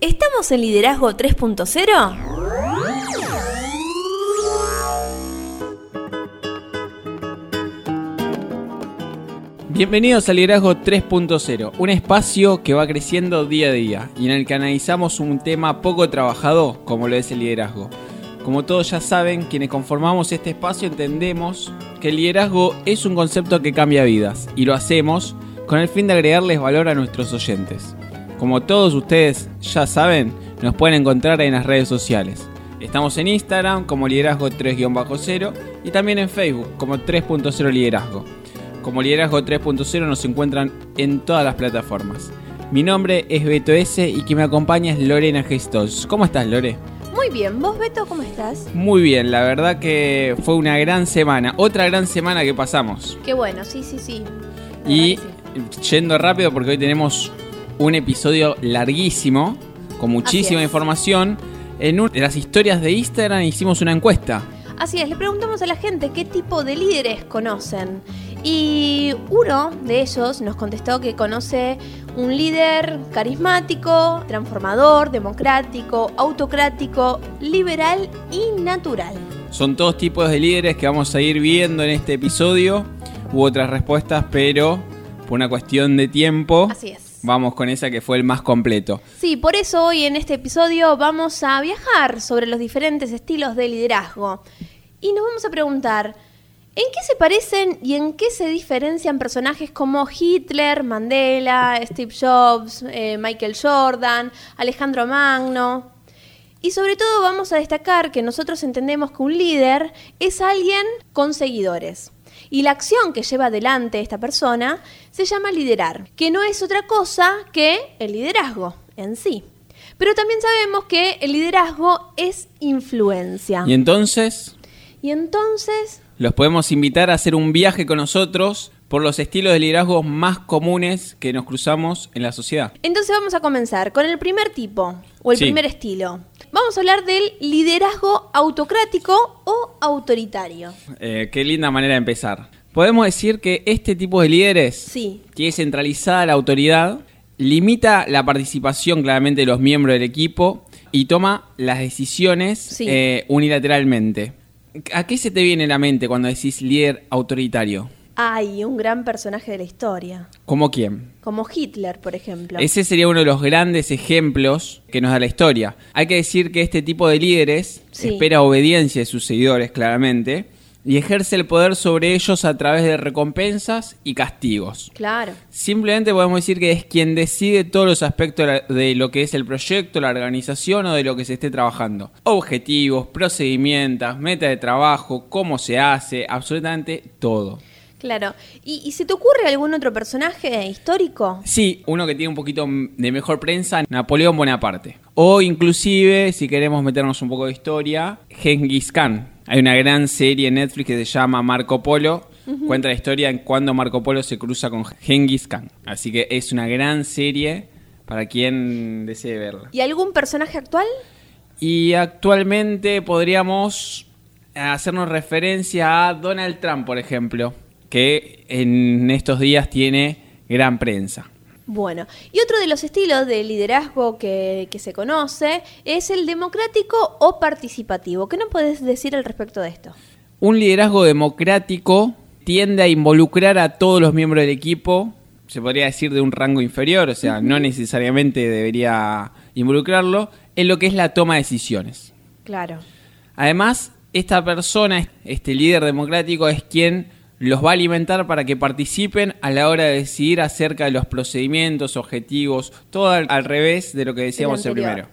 ¿Estamos en Liderazgo 3.0? Bienvenidos a Liderazgo 3.0, un espacio que va creciendo día a día y en el que analizamos un tema poco trabajado como lo es el liderazgo. Como todos ya saben, quienes conformamos este espacio entendemos que el liderazgo es un concepto que cambia vidas y lo hacemos con el fin de agregarles valor a nuestros oyentes. Como todos ustedes ya saben, nos pueden encontrar en las redes sociales. Estamos en Instagram como liderazgo 3-0 y también en Facebook como 3.0 liderazgo. Como liderazgo 3.0 nos encuentran en todas las plataformas. Mi nombre es Beto S y quien me acompaña es Lorena Gestos. ¿Cómo estás, Lore? Muy bien, ¿vos Beto cómo estás? Muy bien, la verdad que fue una gran semana, otra gran semana que pasamos. Qué bueno, sí, sí, sí. Y yendo rápido porque hoy tenemos un episodio larguísimo, con muchísima información. En una de las historias de Instagram hicimos una encuesta. Así es, le preguntamos a la gente qué tipo de líderes conocen. Y uno de ellos nos contestó que conoce un líder carismático, transformador, democrático, autocrático, liberal y natural. Son todos tipos de líderes que vamos a ir viendo en este episodio. Hubo otras respuestas, pero por una cuestión de tiempo. Así es Vamos con esa que fue el más completo. Sí, por eso hoy en este episodio vamos a viajar sobre los diferentes estilos de liderazgo. Y nos vamos a preguntar, ¿en qué se parecen y en qué se diferencian personajes como Hitler, Mandela, Steve Jobs, eh, Michael Jordan, Alejandro Magno? Y sobre todo vamos a destacar que nosotros entendemos que un líder es alguien con seguidores. Y la acción que lleva adelante esta persona se llama liderar, que no es otra cosa que el liderazgo en sí. Pero también sabemos que el liderazgo es influencia. ¿Y entonces? Y entonces... Los podemos invitar a hacer un viaje con nosotros por los estilos de liderazgo más comunes que nos cruzamos en la sociedad. Entonces vamos a comenzar con el primer tipo o el primer estilo. Vamos a hablar del liderazgo autocrático o autoritario. Eh, qué linda manera de empezar. Podemos decir que este tipo de líderes, sí. es centralizada la autoridad, limita la participación claramente de los miembros del equipo y toma las decisiones eh, unilateralmente. ¿A qué se te viene a la mente cuando decís líder autoritario? Hay un gran personaje de la historia. ¿Como quién? Como Hitler, por ejemplo. Ese sería uno de los grandes ejemplos que nos da la historia. Hay que decir que este tipo de líderes espera obediencia de sus seguidores, claramente, y ejerce el poder sobre ellos a través de recompensas y castigos. Claro. Simplemente podemos decir que es quien decide todos los aspectos de lo que es el proyecto, la organización o de lo que se esté trabajando. Objetivos, procedimientos, meta de trabajo, cómo se hace, absolutamente todo. Claro. ¿Y, se te ocurre algún otro personaje histórico? Sí, uno que tiene un poquito de mejor prensa, Napoleón Bonaparte. O inclusive, si queremos meternos un poco de historia, Genghis Khan. Hay una gran serie en Netflix que se llama Marco Polo. Cuenta la historia en cuando Marco Polo se cruza con Genghis Khan. Así que es una gran serie para quien desee verla. ¿Y algún personaje actual? Y actualmente podríamos hacernos referencia a Donald Trump, por ejemplo que en estos días tiene gran prensa. Bueno, y otro de los estilos de liderazgo que, se conoce es el democrático o participativo. ¿Qué nos puedes decir al respecto de esto? Un liderazgo democrático tiende a involucrar a todos los miembros del equipo, se podría decir de un rango inferior, o sea, no necesariamente debería involucrarlo, en lo que es la toma de decisiones. Claro. Además, esta persona, este líder democrático, es quien los va a alimentar para que participen a la hora de decidir acerca de los procedimientos, objetivos, todo al, revés de lo que decíamos el, primero.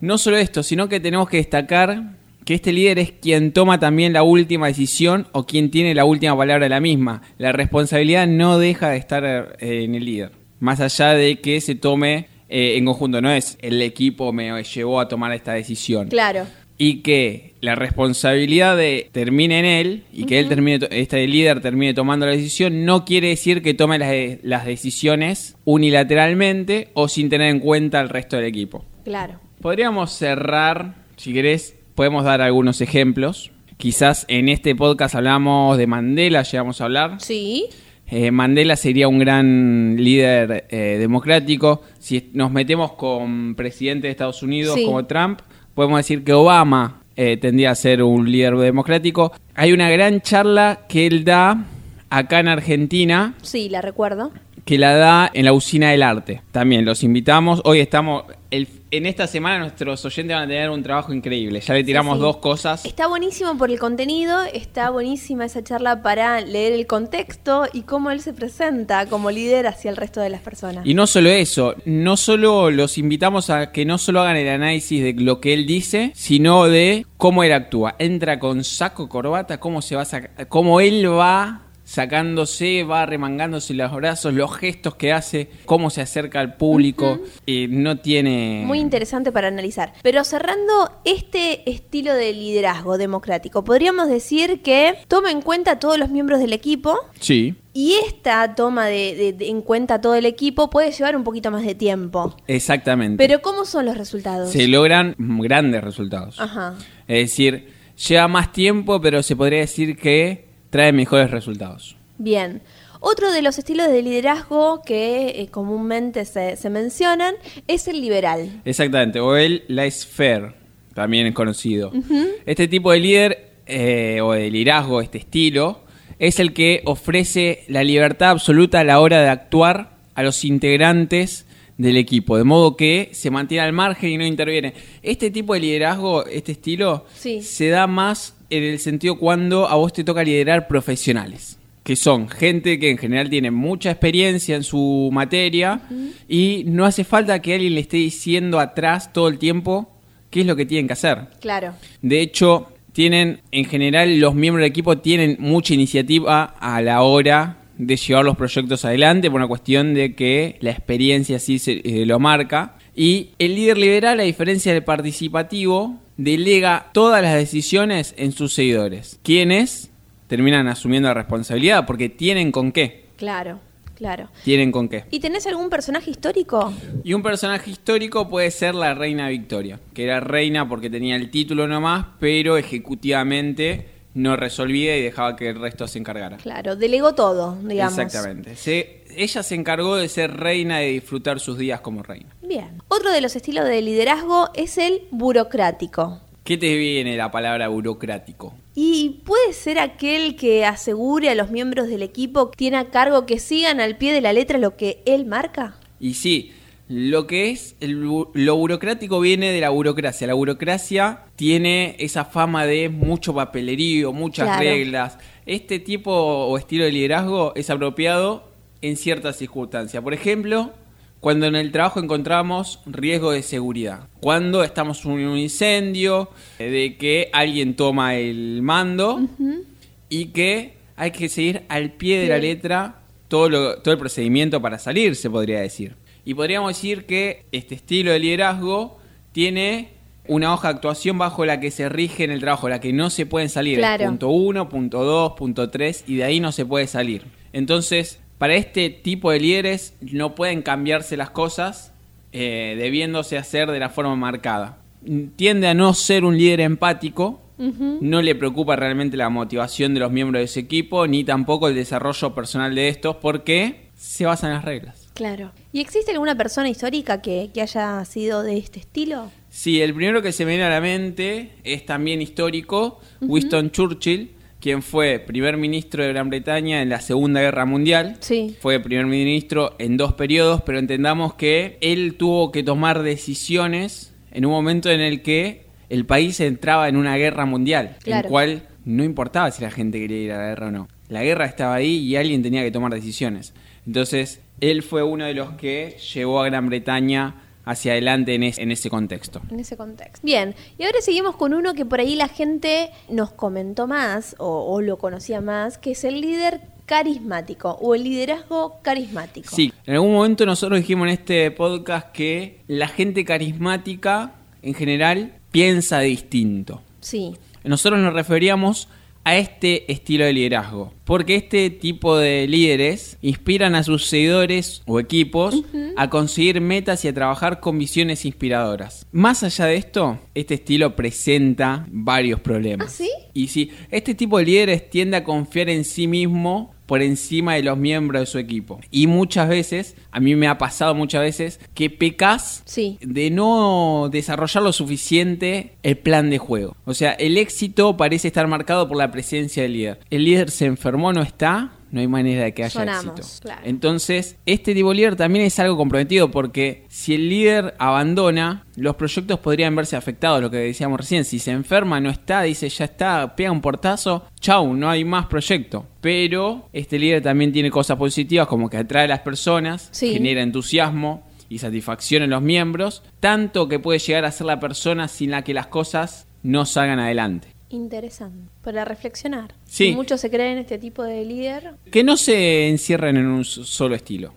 No solo esto, sino que tenemos que destacar que este líder es quien toma también la última decisión o quien tiene la última palabra de la misma. La responsabilidad no deja de estar eh, en el líder, más allá de que se tome eh, en conjunto, no es el equipo me llevó a tomar esta decisión. Claro y que la responsabilidad de termine en él y que él termine este líder termine tomando la decisión no quiere decir que tome las, las decisiones unilateralmente o sin tener en cuenta al resto del equipo. Claro. Podríamos cerrar, si querés, podemos dar algunos ejemplos. Quizás en este podcast hablamos de Mandela, llegamos a hablar. Sí. eh, Mandela sería un gran líder eh, democrático. Si nos metemos con presidente de Estados Unidos Sí. como Trump, podemos decir que Obama eh, a ser un líder democrático. Hay una gran charla que él da acá en Argentina, Sí, la recuerdo. Que la da en la Usina del Arte. También los invitamos. Hoy estamos. el- en esta semana nuestros oyentes van a tener un trabajo increíble. Ya le tiramos sí. dos cosas. Está buenísimo por el contenido, está buenísima esa charla para leer el contexto y cómo él se presenta como líder hacia el resto de las personas. Y no solo eso, no solo los invitamos a que no solo hagan el análisis de lo que él dice, sino de cómo él actúa. Entra con saco, corbata, cómo se va a saca- cómo él va sacándose, va remangándose los brazos, los gestos que hace, cómo se acerca al público. no tiene... Muy interesante para analizar. Pero cerrando este estilo de liderazgo democrático, podríamos decir que toma en cuenta a todos los miembros del equipo Sí, y esta toma de, de- de- en cuenta todo el equipo puede llevar un poquito más de tiempo. exactamente. Pero ¿cómo son los resultados? se logran grandes resultados. Ajá. Es decir, lleva más tiempo, pero se podría decir que trae mejores resultados. Bien. Otro de los estilos de liderazgo que eh, comúnmente se, se mencionan es el liberal. Exactamente, o el laissez-faire, también es conocido. Este tipo de líder eh, o de liderazgo, este estilo, es el que ofrece la libertad absoluta a la hora de actuar a los integrantes del equipo, de modo que se mantiene al margen y no interviene. Este tipo de liderazgo, este estilo, Sí. se da más en el sentido cuando a vos te toca liderar profesionales, que son gente que en general tiene mucha experiencia en su materia y no hace falta que alguien le esté diciendo atrás todo el tiempo qué es lo que tienen que hacer. Claro. De hecho, tienen, en general, los miembros del equipo tienen mucha iniciativa a la hora de llevar los proyectos adelante por una cuestión de que la experiencia sí se, eh, lo marca. Y el líder liberal, a diferencia del participativo, delega todas las decisiones en sus seguidores, quienes terminan asumiendo la responsabilidad porque tienen con qué. Claro, claro. Tienen con qué. ¿Y tenés algún personaje histórico? Y un personaje histórico puede ser la reina Victoria, que era reina porque tenía el título nomás, pero ejecutivamente no resolvía y dejaba que el resto se encargara. Claro, delegó todo, digamos. Exactamente. Se- ella se encargó de ser reina y disfrutar sus días como reina. Bien. Otro de los estilos de liderazgo es el burocrático. ¿Qué te viene la palabra burocrático? Y puede ser aquel que asegure a los miembros del equipo que tiene a cargo que sigan al pie de la letra lo que él marca. Y sí, lo que es el lo burocrático viene de la burocracia. La burocracia tiene esa fama de mucho papelerío, muchas Claro. reglas. Este tipo o estilo de liderazgo es apropiado en ciertas circunstancias. Por ejemplo, cuando en el trabajo encontramos riesgo de seguridad. Cuando estamos en un incendio, eh, de que alguien toma el mando y que hay que seguir al pie de la letra todo, lo- todo el procedimiento para salir, se podría decir. Y podríamos decir que este estilo de liderazgo tiene una hoja de actuación bajo la que se rige en el trabajo, la que no se pueden salir. Claro. Punto 1, punto 2, punto 3, y de ahí no se puede salir. Entonces, para este tipo de líderes no pueden cambiarse las cosas eh, debiéndose hacer de la forma marcada. Tiende a no ser un líder empático, no le preocupa realmente la motivación de los miembros de ese equipo, ni tampoco el desarrollo personal de estos, porque se basan en las reglas. Claro. ¿Y existe alguna persona histórica que, que haya sido de este estilo? Sí, el primero que se me viene a la mente es también histórico, Winston Churchill, quien fue primer ministro de Gran Bretaña en la Segunda Guerra Mundial. Sí. Fue primer ministro en dos periodos, pero entendamos que él tuvo que tomar decisiones en un momento en el que el país entraba en una guerra mundial, en Claro. cual no importaba si la gente quería ir a la guerra o no. La guerra estaba ahí y alguien tenía que tomar decisiones. Entonces, él fue uno de los que llevó a Gran Bretaña hacia adelante en, es- en ese contexto. En ese contexto. Bien, y ahora seguimos con uno que por ahí la gente nos comentó más o, o lo conocía más, que es el líder carismático o el liderazgo carismático. Sí, en algún momento nosotros dijimos en este podcast que la gente carismática en general piensa distinto. Sí, Nosotros nos referíamos a este estilo de liderazgo, porque este tipo de líderes inspiran a sus seguidores o equipos a conseguir metas y a trabajar con visiones inspiradoras. Más allá de esto, este estilo presenta varios problemas. ¿Ah, sí? Y sí, este tipo de líderes tiende a confiar en sí mismo por encima de los miembros de su equipo. Y muchas veces, a mí me ha pasado muchas veces, que pecas Sí. de no desarrollar lo suficiente el plan de juego. O sea, el éxito parece estar marcado por la presencia del líder. El líder se enfermó, no está, no hay manera de que haya Sonamos, éxito. claro. Entonces, este tipo de líder también es algo comprometido porque si el líder abandona, los proyectos podrían verse afectados, lo que decíamos recién. Si se enferma, no está, dice ya está, pega un portazo, chau, no hay más proyecto. Pero este líder también tiene cosas positivas como que atrae a las personas, Sí. genera entusiasmo y satisfacción en los miembros, tanto que puede llegar a ser la persona sin la que las cosas no salgan adelante. Interesante. Para reflexionar. Sí. Muchos se creen este tipo de líder. Que no se encierren en un solo estilo.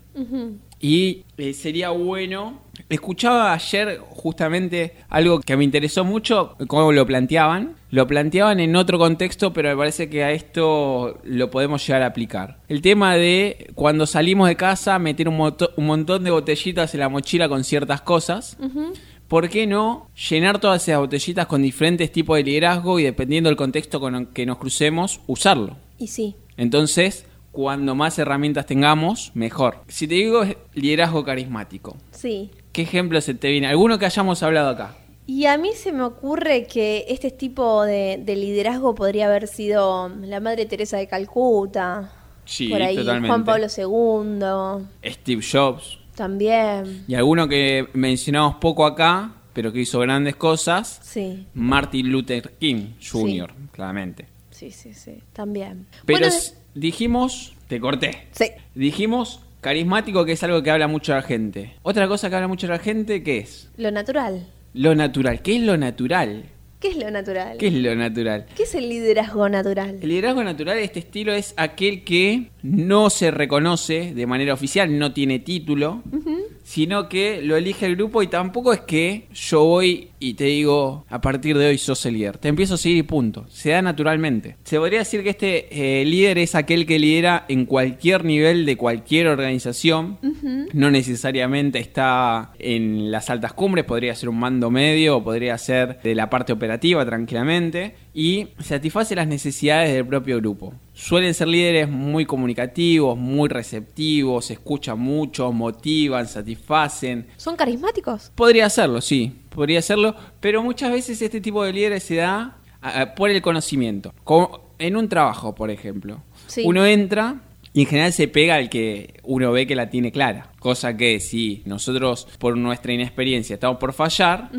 Y eh, sería bueno. Escuchaba ayer justamente algo que me interesó mucho, cómo lo planteaban. Lo planteaban en otro contexto, pero me parece que a esto lo podemos llegar a aplicar. El tema de cuando salimos de casa, meter un, un montón de botellitas en la mochila con ciertas cosas. Ujú. ¿Por qué no llenar todas esas botellitas con diferentes tipos de liderazgo y dependiendo del contexto con el que nos crucemos, usarlo? Y sí. Entonces, cuando más herramientas tengamos, mejor. Si te digo liderazgo carismático, Sí. ¿qué ejemplo se te viene? ¿Alguno que hayamos hablado acá? Y a mí se me ocurre que este tipo de, de liderazgo podría haber sido la Madre Teresa de Calcuta. Sí, por ahí, totalmente. Juan Pablo II. Steve Jobs. También. Y alguno que mencionamos poco acá, pero que hizo grandes cosas, Sí. Martin Luther King Jr., claramente. Sí, sí, sí. También. Pero Bueno, dijimos, te corté. Sí. Dijimos carismático, que es algo que habla mucho la gente. Otra cosa que habla mucho la gente, ¿qué es? Lo natural. Lo natural. ¿Qué es lo natural? ¿Qué es lo natural? ¿Qué es lo natural? ¿Qué es el liderazgo natural? El liderazgo natural de este estilo es aquel que no se reconoce de manera oficial, no tiene título, sino que lo elige el grupo y tampoco es que yo voy y te digo, a partir de hoy sos el líder. Te empiezo a seguir y punto. Se da naturalmente. Se podría decir que este eh, líder es aquel que lidera en cualquier nivel de cualquier organización. No necesariamente está en las altas cumbres, podría ser un mando medio o podría ser de la parte operativa tranquilamente. Y satisface las necesidades del propio grupo. Suelen ser líderes muy comunicativos, muy receptivos, escuchan mucho, motivan, satisfacen. ¿Son carismáticos? Podría hacerlo, sí, podría hacerlo, pero muchas veces este tipo de líderes se da por el conocimiento. Como en un trabajo, por ejemplo. Sí. Uno entra y en general se pega al que uno ve que la tiene clara. Cosa que si nosotros por nuestra inexperiencia estamos por fallar,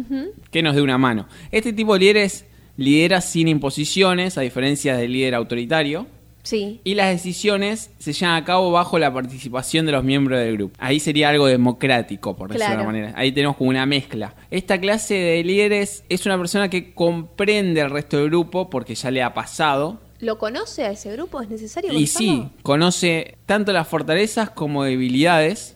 que nos dé una mano. Este tipo de líderes lidera sin imposiciones, a diferencia del líder autoritario. Sí. Y las decisiones se llevan a cabo bajo la participación de los miembros del grupo. Ahí sería algo democrático, por decirlo de alguna manera. Ahí tenemos como una mezcla. Esta clase de líderes es una persona que comprende al resto del grupo porque ya le ha pasado. ¿Lo conoce a ese grupo? ¿Es necesario Y sí, conoce tanto las fortalezas como debilidades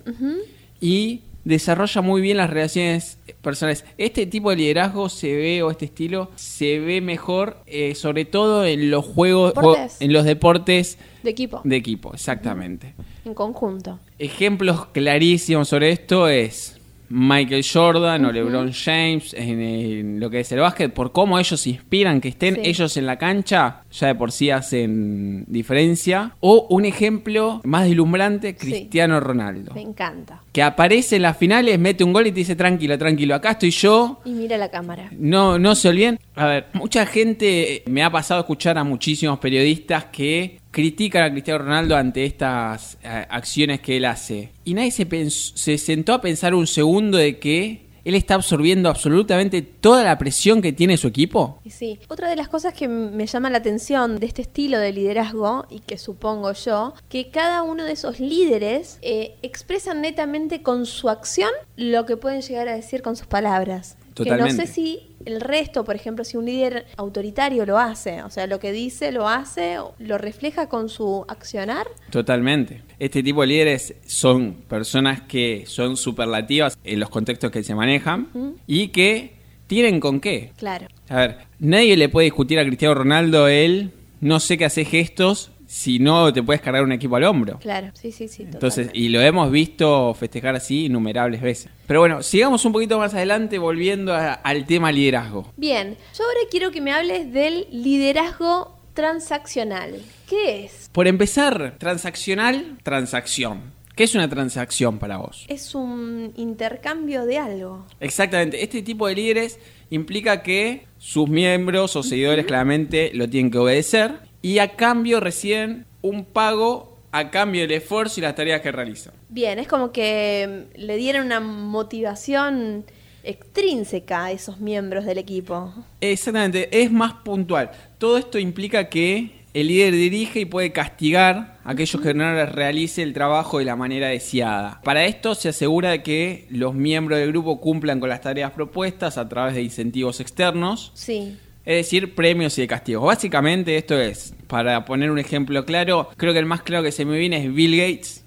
y desarrolla muy bien las relaciones personales. Este tipo de liderazgo se ve, o este estilo, se ve mejor, eh, sobre todo en los juegos, Deportes. en los deportes De equipo. de equipo, exactamente. En conjunto. Ejemplos clarísimos sobre esto es Michael Jordan o LeBron James en, en lo que es el básquet, por cómo ellos inspiran, que estén Sí. ellos en la cancha, ya de por sí hacen diferencia. O un ejemplo más deslumbrante, Sí. Cristiano Ronaldo. Me encanta. Que aparece en las finales, mete un gol y te dice tranquilo, tranquilo, acá estoy yo, Y mira la cámara. no, no se olviden. A ver, mucha gente me ha pasado a escuchar a muchísimos periodistas que critican a Cristiano Ronaldo ante estas eh, acciones que él hace. Y nadie se, se sentó a pensar un segundo de que él está absorbiendo absolutamente toda la presión que tiene su equipo. Sí, otra de las cosas que me llama la atención de este estilo de liderazgo, y que supongo yo, que cada uno de esos líderes eh, expresan netamente con su acción lo que pueden llegar a decir con sus palabras. Que no sé si el resto, por ejemplo, si un líder autoritario lo hace, o sea, lo que dice, lo hace, lo refleja con su accionar. Totalmente. Este tipo de líderes son personas que son superlativas en los contextos que se manejan y que tienen con qué. Claro. A ver, nadie le puede discutir a Cristiano Ronaldo él, no sé qué hace gestos si no te puedes cargar un equipo al hombro. Claro, sí, sí, sí. Entonces, totalmente. y lo hemos visto festejar así innumerables veces. Pero bueno, sigamos un poquito más adelante volviendo a- al tema liderazgo. Bien, yo ahora quiero que me hables del liderazgo transaccional. ¿Qué es? Por empezar, transaccional, transacción. ¿Qué es una transacción para vos? Es un intercambio de algo. Exactamente, este tipo de líderes implica que sus miembros o seguidores claramente lo tienen que obedecer y a cambio reciben un pago a cambio del esfuerzo y las tareas que realizan. Bien, es como que mm, le dieron una motivación extrínseca a esos miembros del equipo. Exactamente, es más puntual. Todo esto implica que el líder dirige y puede castigar a aquellos que no les realice el trabajo de la manera deseada. Para esto se asegura de que los miembros del grupo cumplan con las tareas propuestas a través de incentivos externos. Sí. Es decir, premios y castigos. Básicamente esto es, para poner un ejemplo claro, creo que el más claro que se me viene es Bill Gates,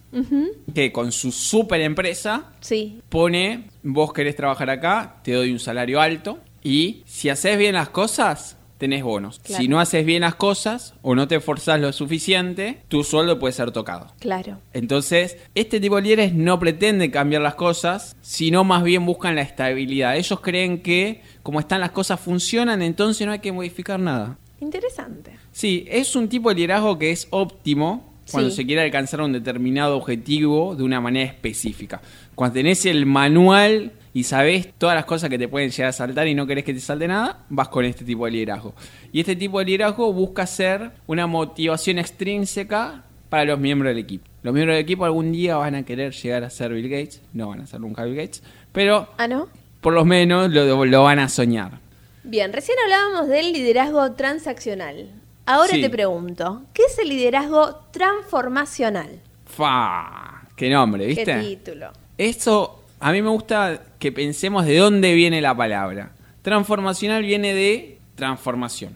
que con su super empresa Sí. pone, vos querés trabajar acá, te doy un salario alto y si haces bien las cosas, tenés bonos. Claro. Si no haces bien las cosas o no te esforzás lo suficiente, tu sueldo puede ser tocado. Claro. Entonces, este tipo de líderes no pretenden cambiar las cosas, sino más bien buscan la estabilidad. Ellos creen que como están las cosas funcionan, entonces no hay que modificar nada. Interesante. Sí, es un tipo de liderazgo que es óptimo cuando Sí. se quiere alcanzar un determinado objetivo de una manera específica. Cuando tenés el manual y sabés todas las cosas que te pueden llegar a saltar y no querés que te salte nada, vas con este tipo de liderazgo. Y este tipo de liderazgo busca ser una motivación extrínseca para los miembros del equipo. Los miembros del equipo algún día van a querer llegar a ser Bill Gates, no van a ser nunca Bill Gates, pero Ah, ¿no? por lo menos lo, lo van a soñar. Bien, recién hablábamos del liderazgo transaccional. Ahora Sí. te pregunto, ¿qué es el liderazgo transformacional? ¡Fa! ¡Qué nombre, ¿Qué viste! título? Eso, a mí me gusta que pensemos de dónde viene la palabra. Transformacional viene de transformación.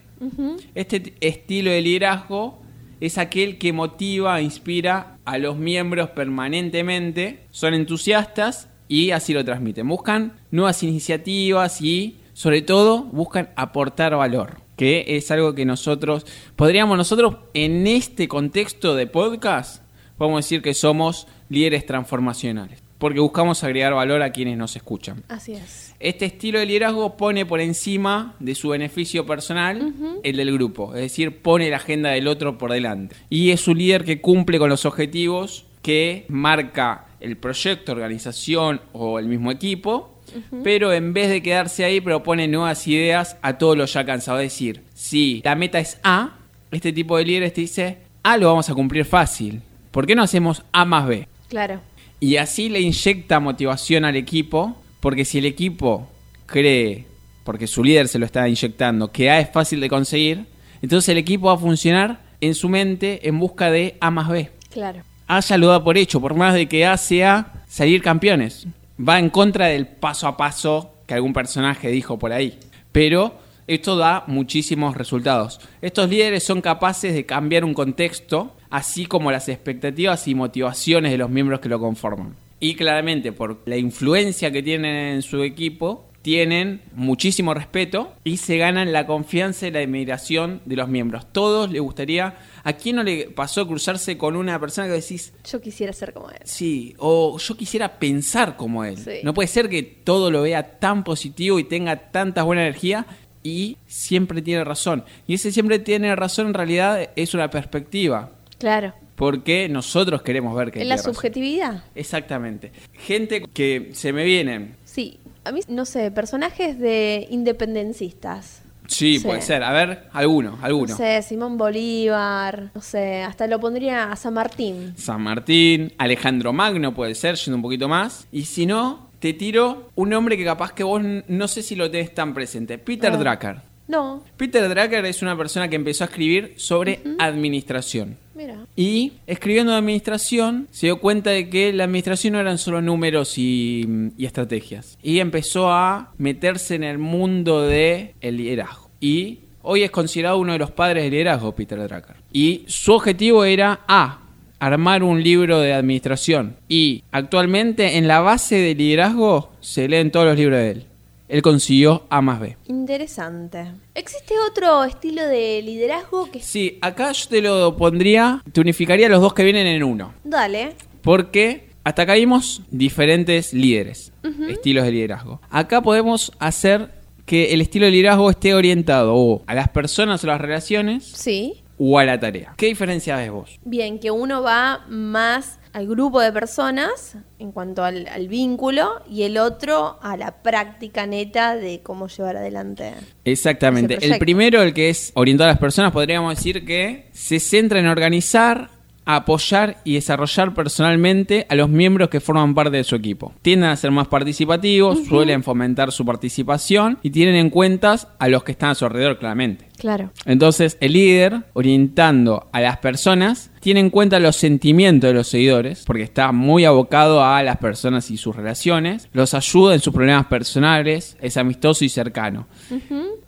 Este estilo de liderazgo es aquel que motiva e inspira a los miembros permanentemente, son entusiastas y así lo transmiten. Buscan nuevas iniciativas y, sobre todo, buscan aportar valor, que es algo que nosotros, podríamos nosotros, en este contexto de podcast, podemos decir que somos líderes transformacionales, porque buscamos agregar valor a quienes nos escuchan. Así es. Este estilo de liderazgo pone por encima de su beneficio personal el del grupo, es decir, pone la agenda del otro por delante. Y es un líder que cumple con los objetivos que marca el proyecto, organización o el mismo equipo, pero en vez de quedarse ahí propone nuevas ideas a todos los ya cansados. Es decir, si la meta es A, este tipo de líderes te dice, A lo vamos a cumplir fácil. ¿Por qué no hacemos A más B? Claro. Y así le inyecta motivación al equipo, porque si el equipo cree, porque su líder se lo está inyectando, que A es fácil de conseguir, entonces el equipo va a funcionar en su mente en busca de A más B. Claro. A ya lo da por hecho, por más de que A sea salir campeones. Va en contra del paso a paso que algún personaje dijo por ahí. Pero esto da muchísimos resultados. Estos líderes son capaces de cambiar un contexto, así como las expectativas y motivaciones de los miembros que lo conforman. Y claramente, por la influencia que tienen en su equipo, tienen muchísimo respeto y se ganan la confianza y la admiración de los miembros. Todos les gustaría, ¿a quién no le pasó cruzarse con una persona que decís, Yo quisiera ser como él. sí, o yo quisiera pensar como él? Sí. No puede ser que todo lo vea tan positivo y tenga tanta buena energía y siempre tiene razón. Y ese siempre tiene razón en realidad es una perspectiva, Claro. porque nosotros queremos ver que ¿En la razón. subjetividad? Exactamente. Gente que se me vienen. Sí. A mí, no sé, personajes de independencistas. Sí, puede ser. A ver, alguno, alguno. No sé, Simón Bolívar, no sé, hasta lo pondría a San Martín. San Martín, Alejandro Magno puede ser, yendo un poquito más. Y si no, te tiro un nombre que capaz que vos no sé si lo tenés tan presente. Peter Ah. Drucker. No, Peter Drucker es una persona que empezó a escribir sobre administración. mira. Y escribiendo de administración, se dio cuenta de que la administración no eran solo números y, y estrategias. Y empezó a meterse en el mundo del el liderazgo. Y hoy es considerado uno de los padres del liderazgo, Peter Drucker. Y su objetivo era A. Armar un libro de administración. Y actualmente en la base de liderazgo se leen todos los libros de él. Él consiguió A más B. Interesante. ¿Existe otro estilo de liderazgo que... Sí, acá yo te lo pondría, te unificaría los dos que vienen en uno. Dale. Porque hasta acá vimos diferentes líderes, estilos de liderazgo. Acá podemos hacer que el estilo de liderazgo esté orientado o a las personas o las relaciones Sí. o a la tarea. ¿Qué diferencia ves vos? Bien, que uno va más al grupo de personas en cuanto al, al vínculo y el otro a la práctica neta de cómo llevar adelante. Exactamente. El primero, el que es orientado a las personas, podríamos decir que se centra en organizar, apoyar y desarrollar personalmente a los miembros que forman parte de su equipo. Tienden a ser más participativos, suelen fomentar su participación y tienen en cuenta a los que están a su alrededor, claramente. Claro. Entonces, el líder, orientando a las personas, tiene en cuenta los sentimientos de los seguidores, porque está muy abocado a las personas y sus relaciones, los ayuda en sus problemas personales, es amistoso y cercano.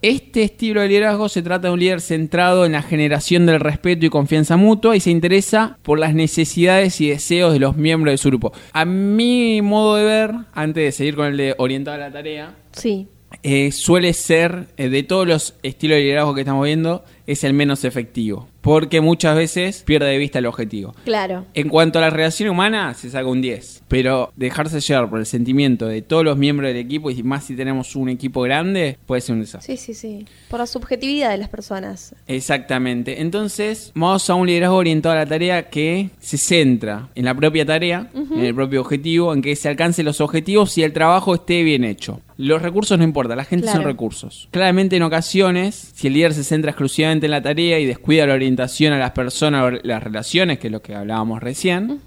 Este estilo de liderazgo se trata de un líder centrado en la generación del respeto y confianza mutua y se interesa por las necesidades y deseos de los miembros de su grupo. A mi modo de ver, antes de seguir con el de orientado a la tarea, Sí. Eh, suele ser, eh, de todos los estilos de liderazgo que estamos viendo, es el menos efectivo. Porque muchas veces pierde de vista el objetivo. Claro. En cuanto a la relación humana, se saca un 10. Pero dejarse llevar por el sentimiento de todos los miembros del equipo, y más si tenemos un equipo grande, puede ser un desastre. Sí, sí, sí. Por la subjetividad de las personas. Exactamente. Entonces, vamos a un liderazgo orientado a la tarea que se centra en la propia tarea, en el propio objetivo, en que se alcancen los objetivos y el trabajo esté bien hecho. Los recursos no importan, la gente son recursos. Claramente en ocasiones, si el líder se centra exclusivamente en la tarea y descuida la orientación a las personas o las relaciones, que es lo que hablábamos recién,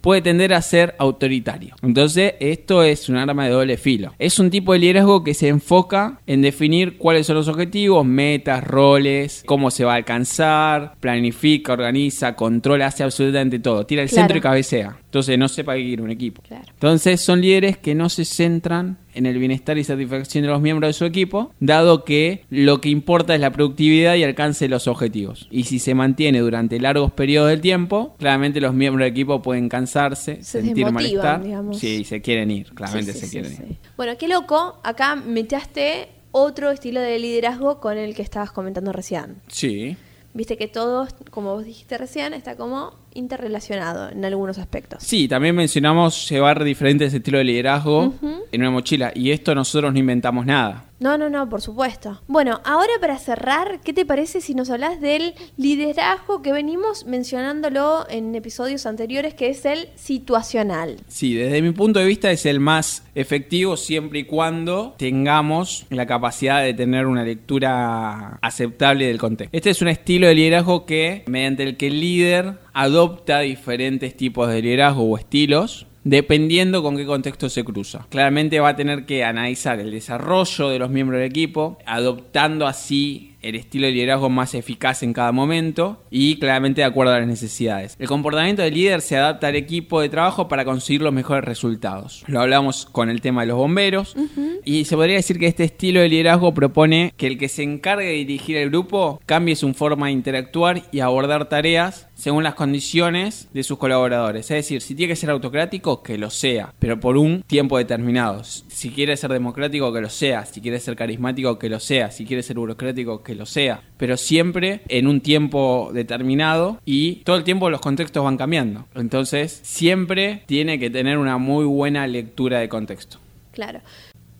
puede tender a ser autoritario. Entonces, esto es un arma de doble filo. Es un tipo de liderazgo que se enfoca en definir cuáles son los objetivos, metas, roles, cómo se va a alcanzar, planifica, organiza, controla, hace absolutamente todo. Tira el Claro. centro y cabecea. Entonces, no sepa qué quiere un equipo. Claro. Entonces son líderes que no se centran en el bienestar y satisfacción de los miembros de su equipo, dado que lo que importa es la productividad y alcance de los objetivos. Y si se mantiene durante largos periodos del tiempo, claramente los miembros del equipo pueden cansarse, Se sentir malestar. digamos. Sí, se quieren ir, claramente Sí, sí, se quieren sí. ir. Bueno, qué loco. Acá mechaste otro estilo de liderazgo con el que estabas comentando recién. Sí. Viste que todo, como vos dijiste recién, está como interrelacionado en algunos aspectos. Sí, también mencionamos llevar diferentes estilos de liderazgo en una mochila. Y esto nosotros no inventamos nada. No, no, no, por supuesto. Bueno, ahora para cerrar, ¿qué te parece si nos hablas del liderazgo que venimos mencionándolo en episodios anteriores, que es el situacional? Sí, desde mi punto de vista es el más efectivo siempre y cuando tengamos la capacidad de tener una lectura aceptable del contexto. Este es un estilo de liderazgo que, mediante el que el líder adopta diferentes tipos de liderazgo o estilos dependiendo con qué contexto se cruza. Claramente va a tener que analizar el desarrollo de los miembros del equipo, adoptando así el estilo de liderazgo más eficaz en cada momento y claramente de acuerdo a las necesidades. El comportamiento del líder se adapta al equipo de trabajo para conseguir los mejores resultados. Lo hablamos con el tema de los bomberos y se podría decir que este estilo de liderazgo propone que el que se encargue de dirigir el grupo cambie su forma de interactuar y abordar tareas según las condiciones de sus colaboradores. Es decir, si tiene que ser autocrático, que lo sea, pero por un tiempo determinado. Si quiere ser democrático, que lo sea. Si quiere ser carismático, que lo sea. Si quiere ser burocrático, que lo sea. Pero siempre en un tiempo determinado y todo el tiempo los contextos van cambiando. Entonces, siempre tiene que tener una muy buena lectura de contexto. Claro.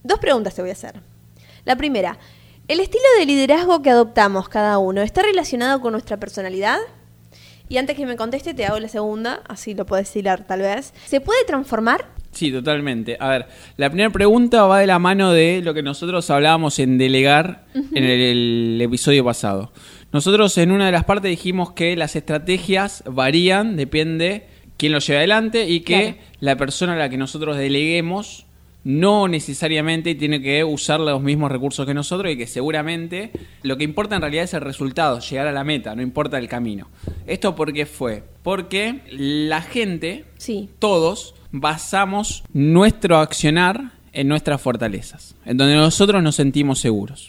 Dos preguntas te voy a hacer. La primera, ¿el estilo de liderazgo que adoptamos cada uno está relacionado con nuestra personalidad? Y antes que me conteste, te hago la segunda, así lo puedes hilar tal vez. ¿Se puede transformar? Sí, totalmente. A ver, la primera pregunta va de la mano de lo que nosotros hablábamos en delegar en el, el episodio pasado. Nosotros en una de las partes dijimos que las estrategias varían, depende quién lo lleva adelante y que Claro. la persona a la que nosotros deleguemos no necesariamente tiene que usar los mismos recursos que nosotros y que seguramente lo que importa en realidad es el resultado, llegar a la meta, no importa el camino. ¿Esto por qué fue? Porque la gente, Sí. todos, basamos nuestro accionar en nuestras fortalezas, en donde nosotros nos sentimos seguros.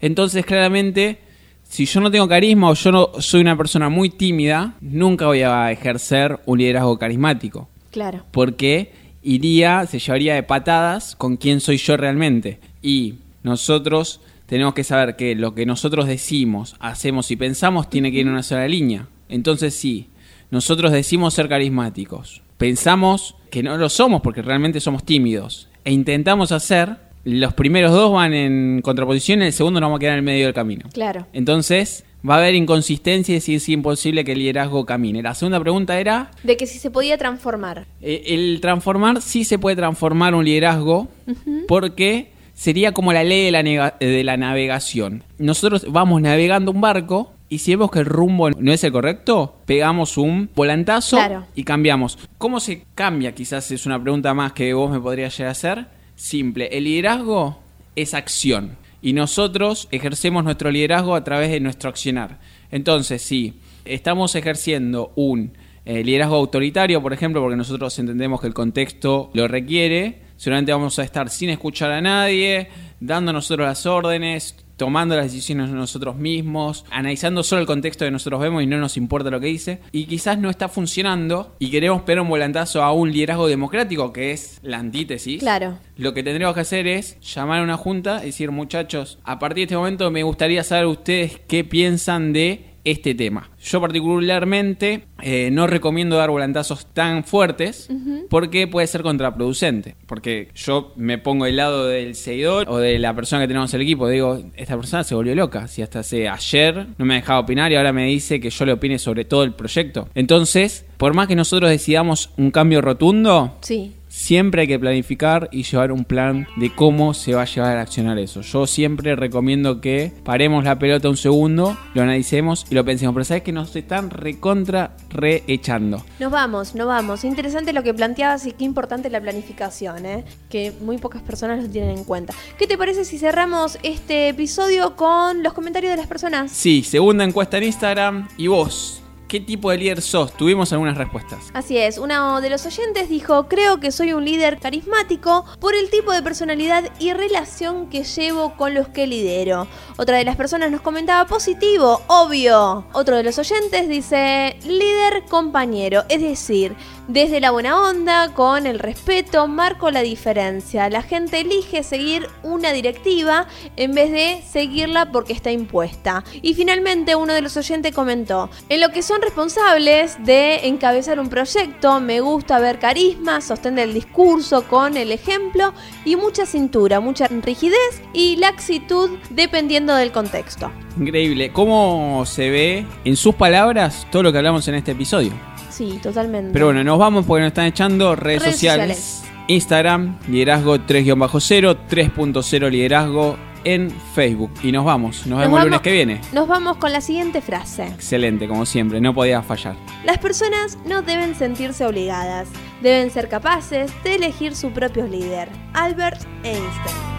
Entonces, claramente, si yo no tengo carisma o yo no soy una persona muy tímida, nunca voy a ejercer un liderazgo carismático Claro. porque iría, se llevaría de patadas con quién soy yo realmente. Y nosotros tenemos que saber que lo que nosotros decimos, hacemos y pensamos tiene que ir en una sola línea. Entonces sí, nosotros decimos ser carismáticos, pensamos que no lo somos porque realmente somos tímidos e intentamos hacer, los primeros dos van en contraposición y el segundo nos va a quedar en el medio del camino. Claro. Entonces, va a haber inconsistencia y es imposible que el liderazgo camine. La segunda pregunta era... De que si se podía transformar. Eh, el transformar sí se puede transformar un liderazgo porque sería como la ley de la, de la navegación. Nosotros vamos navegando un barco y si vemos que el rumbo no es el correcto, pegamos un volantazo y cambiamos. ¿Cómo se cambia? Quizás es una pregunta más que vos me podrías llegar a hacer. Simple, el liderazgo es acción y nosotros ejercemos nuestro liderazgo a través de nuestro accionar. Entonces, si estamos ejerciendo un eh, liderazgo autoritario, por ejemplo, porque nosotros entendemos que el contexto lo requiere, seguramente vamos a estar sin escuchar a nadie, dando nosotros las órdenes, tomando las decisiones nosotros mismos, analizando solo el contexto que nosotros vemos y no nos importa lo que dice, y quizás no está funcionando y queremos pegar un volantazo a un liderazgo democrático, que es la antítesis. Claro. Lo que tendríamos que hacer es llamar a una junta y decir, muchachos, a partir de este momento me gustaría saber ustedes qué piensan de este tema. Yo particularmente eh, no recomiendo dar volantazos tan fuertes porque puede ser contraproducente. Porque yo me pongo del lado del seguidor o de la persona que tenemos en el equipo. Digo, esta persona se volvió loca. Si hasta hace ayer no me dejaba opinar y ahora me dice que yo le opine sobre todo el proyecto. Entonces, por más que nosotros decidamos un cambio rotundo, sí siempre hay que planificar y llevar un plan de cómo se va a llevar a accionar eso. Yo siempre recomiendo que paremos la pelota un segundo, lo analicemos y lo pensemos. Pero sabes que nos están recontra reechando. Nos vamos, nos vamos. Interesante lo que planteabas y qué importante la planificación, ¿eh? que muy pocas personas lo tienen en cuenta. ¿Qué te parece si cerramos este episodio con los comentarios de las personas? Sí, segunda encuesta en Instagram y vos. ¿Qué tipo de líder sos? Tuvimos algunas respuestas. Así es, uno de los oyentes dijo, creo que soy un líder carismático por el tipo de personalidad y relación que llevo con los que lidero. Otra de las personas nos comentaba positivo, obvio. Otro de los oyentes dice, líder compañero, es decir, desde la buena onda, con el respeto, marco la diferencia. La gente elige seguir una directiva en vez de seguirla porque está impuesta. Y finalmente uno de los oyentes comentó, en lo que son responsables de encabezar un proyecto, me gusta ver carisma, sostén del discurso con el ejemplo y mucha cintura, mucha rigidez y laxitud dependiendo del contexto. Increíble, ¿cómo se ve en sus palabras todo lo que hablamos en este episodio? Sí, totalmente. Pero bueno, nos vamos porque nos están echando redes, sociales. Instagram, liderazgo 3-0, 3.0 liderazgo en Facebook. Y nos vamos, nos, vemos el lunes que viene. Nos vamos con la siguiente frase. Excelente, como siempre, no podía fallar. Las personas no deben sentirse obligadas, deben ser capaces de elegir su propio líder. Albert Einstein.